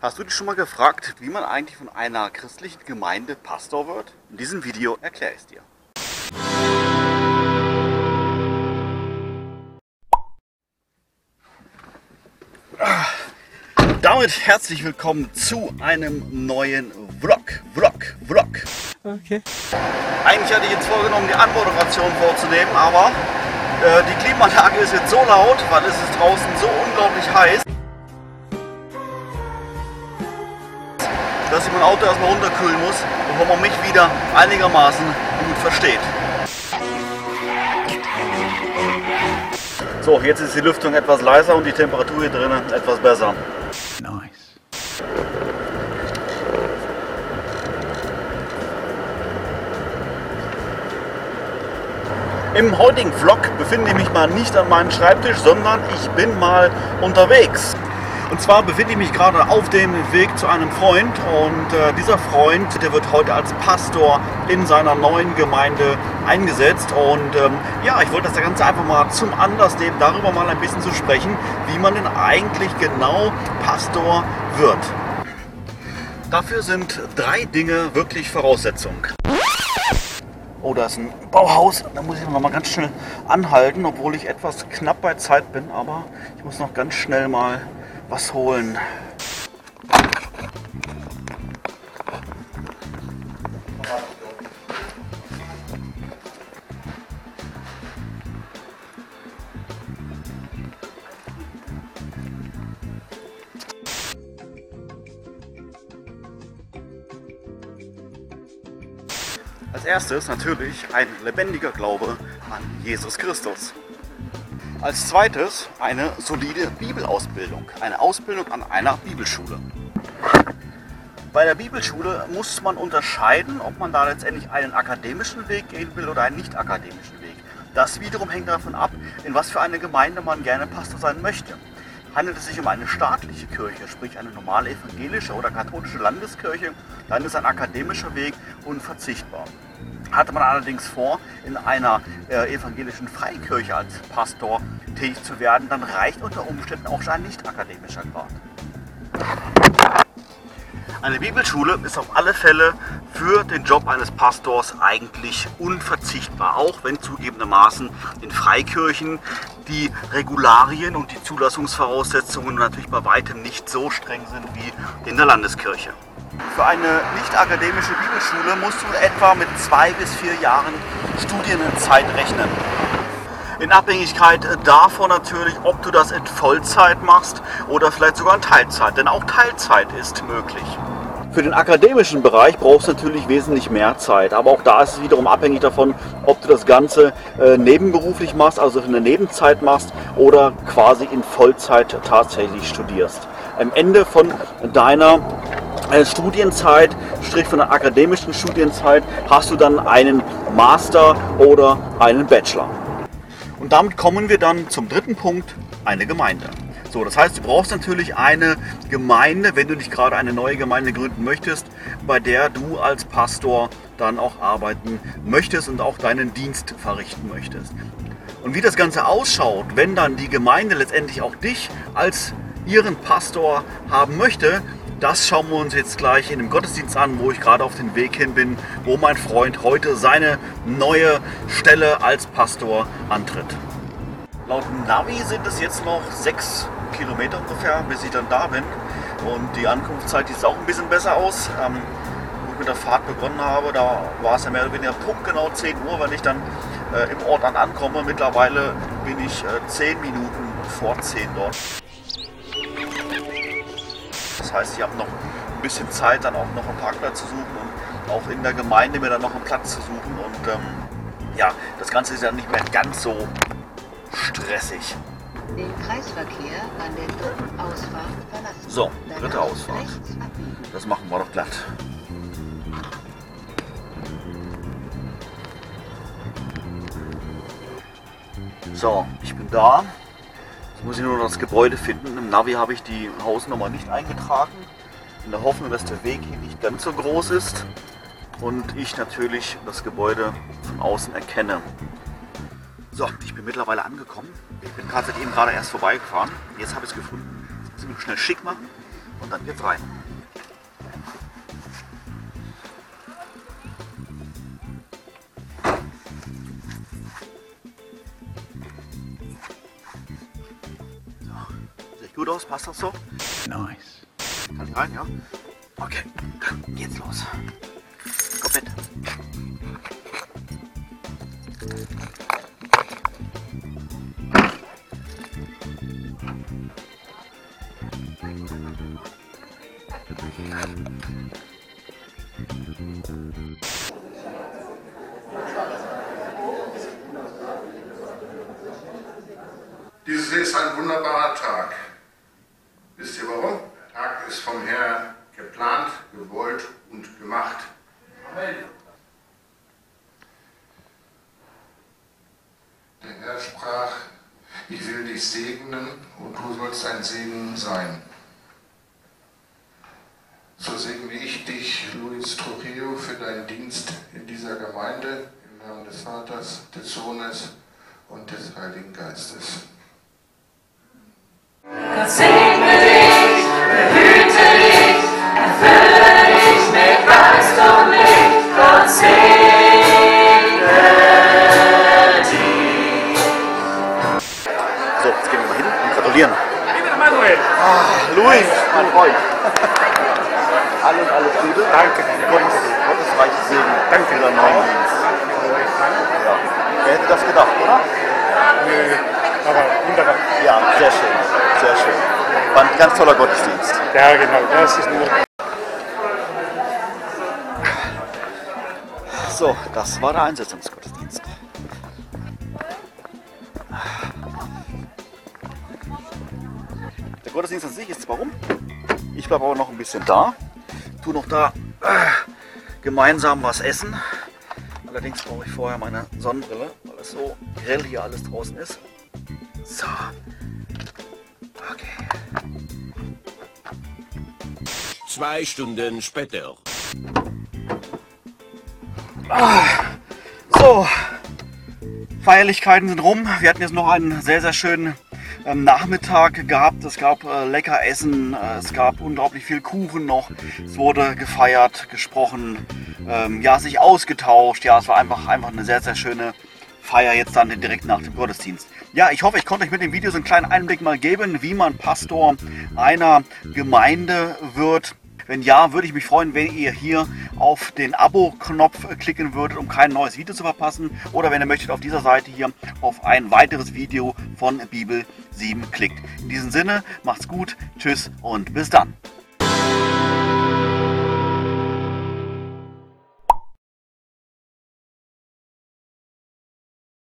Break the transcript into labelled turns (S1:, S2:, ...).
S1: Hast du dich schon mal gefragt, wie man eigentlich von einer christlichen Gemeinde Pastor wird? In diesem Video erkläre ich es dir. Damit herzlich willkommen zu einem neuen Vlog. Vlog, Vlog.
S2: Okay.
S1: Eigentlich hatte ich jetzt vorgenommen, die Anmoderation vorzunehmen, aber äh, die Klimaanlage ist jetzt so laut, weil es ist draußen so unglaublich heiß, dass ich mein Auto erstmal runterkühlen muss, bevor man mich wieder einigermaßen gut versteht. So, jetzt ist die Lüftung etwas leiser und die Temperatur hier drinnen etwas besser.
S2: Nice.
S1: Im heutigen Vlog befinde ich mich mal nicht an meinem Schreibtisch, sondern ich bin mal unterwegs. Und zwar befinde ich mich gerade auf dem Weg zu einem Freund und äh, dieser Freund, der wird heute als Pastor in seiner neuen Gemeinde eingesetzt und ähm, ja, ich wollte das Ganze einfach mal zum Anlass nehmen, darüber mal ein bisschen zu sprechen, wie man denn eigentlich genau Pastor wird. Dafür sind drei Dinge wirklich Voraussetzung. Oh, da ist ein Bauhaus. Da muss ich noch mal ganz schnell anhalten, obwohl ich etwas knapp bei Zeit bin. Aber ich muss noch ganz schnell mal was holen. Als erstes natürlich ein lebendiger Glaube an Jesus Christus. Als zweites eine solide Bibelausbildung, eine Ausbildung an einer Bibelschule. Bei der Bibelschule muss man unterscheiden, ob man da letztendlich einen akademischen Weg gehen will oder einen nicht akademischen Weg. Das wiederum hängt davon ab, in was für eine Gemeinde man gerne Pastor sein möchte. Handelt es sich um eine staatliche Kirche, sprich eine normale evangelische oder katholische Landeskirche, dann ist ein akademischer Weg unverzichtbar. Hatte man allerdings vor, in einer äh, evangelischen Freikirche als Pastor tätig zu werden, dann reicht unter Umständen auch schon ein nicht akademischer Grad. Eine Bibelschule ist auf alle Fälle für den Job eines Pastors eigentlich unverzichtbar, auch wenn zugegebenermaßen in Freikirchen die Regularien und die Zulassungsvoraussetzungen natürlich bei weitem nicht so streng sind wie in der Landeskirche. Für eine nicht akademische Bibelschule musst du etwa mit zwei bis vier Jahren Studienzeit rechnen. In Abhängigkeit davon natürlich, ob du das in Vollzeit machst oder vielleicht sogar in Teilzeit, denn auch Teilzeit ist möglich. Für den akademischen Bereich brauchst du natürlich wesentlich mehr Zeit, aber auch da ist es wiederum abhängig davon, ob du das Ganze äh, nebenberuflich machst, also in der Nebenzeit machst oder quasi in Vollzeit tatsächlich studierst. Am Ende von deiner Studienzeit, strich von der akademischen Studienzeit, hast du dann einen Master oder einen Bachelor. Und damit kommen wir dann zum dritten Punkt, eine Gemeinde. So, das heißt, du brauchst natürlich eine Gemeinde, wenn du nicht gerade eine neue Gemeinde gründen möchtest, bei der du als Pastor dann auch arbeiten möchtest und auch deinen Dienst verrichten möchtest. Und wie das Ganze ausschaut, wenn dann die Gemeinde letztendlich auch dich als ihren Pastor haben möchte, das schauen wir uns jetzt gleich in dem Gottesdienst an, wo ich gerade auf dem Weg hin bin, wo mein Freund heute seine neue Stelle als Pastor antritt. Laut Navi sind es jetzt noch sechs Kilometer ungefähr, bis ich dann da bin. Und die Ankunftszeit sieht auch ein bisschen besser aus. Ähm, wo ich mit der Fahrt begonnen habe, da war es ja mehr oder weniger punktgenau 10 Uhr, wenn ich dann äh, im Ort dann ankomme. Mittlerweile bin ich äh, 10 Minuten vor 10 dort. Das heißt, ich habe noch ein bisschen Zeit, dann auch noch einen Parkplatz zu suchen und auch in der Gemeinde mir dann noch einen Platz zu suchen. Und ähm, ja, das Ganze ist ja nicht mehr ganz so stressig.
S3: Den Kreisverkehr an der dritten Ausfahrt verlassen.
S1: So, dritte Ausfahrt. Das machen wir doch glatt. So, ich bin da. Jetzt muss ich nur noch das Gebäude finden. Navi habe ich die Hausnummer nicht eingetragen. In der Hoffnung, dass der Weg hier nicht ganz so groß ist und ich natürlich das Gebäude von außen erkenne. So, ich bin mittlerweile angekommen. Ich bin tatsächlich eben gerade erst vorbeigefahren. Jetzt habe ich es gefunden. Jetzt muss ich schnell schick machen Und dann geht's rein. Gut aus, passt das so?
S2: Nice.
S1: Kann ich rein, ja? Okay, dann geht's los. Komm mit.
S4: Dieses ist ein wunderbarer Tag. Wisst ihr warum? Der Tag ist vom Herrn geplant, gewollt und gemacht. Der Herr sprach, ich will dich segnen und du sollst ein Segen sein. So segne ich dich, Luis Trujillo, für deinen Dienst in dieser Gemeinde im Namen des Vaters, des Sohnes und des Heiligen Geistes.
S5: Gott segne
S1: Alles, alles Gute. Danke. Gottes, Gottes reiches Segen. Danke für neuen Dienst. Ja. Wer hätte das gedacht, oder?
S6: Nö, aber wunderbar.
S1: Ja, sehr schön. Sehr schön. War ein ganz toller Gottesdienst.
S6: Ja, genau. Das ist nur.
S1: So, das war der Einsetzungsgottesdienst. Der Gottesdienst an sich ist zwar rum, ich bleibe aber noch ein bisschen da, tu noch da äh, gemeinsam was essen. Allerdings brauche ich vorher meine Sonnenbrille, weil es so grell hier alles draußen ist. So. Okay.
S7: Zwei Stunden später.
S1: So, Feierlichkeiten sind rum. Wir hatten jetzt noch einen sehr, sehr schönen Nachmittag gehabt. Es gab äh, lecker Essen, äh, es gab unglaublich viel Kuchen noch. Es wurde gefeiert, gesprochen, ähm, ja, sich ausgetauscht. Ja, es war einfach, einfach eine sehr, sehr schöne Feier jetzt dann direkt nach dem Gottesdienst. Ja, ich hoffe, ich konnte euch mit dem Video so einen kleinen Einblick mal geben, wie man Pastor einer Gemeinde wird. Wenn ja, würde ich mich freuen, wenn ihr hier auf den Abo-Knopf klicken würdet, um kein neues Video zu verpassen. Oder wenn ihr möchtet, auf dieser Seite hier auf ein weiteres Video von Bibel 7 klickt. In diesem Sinne, macht's gut, tschüss und bis dann.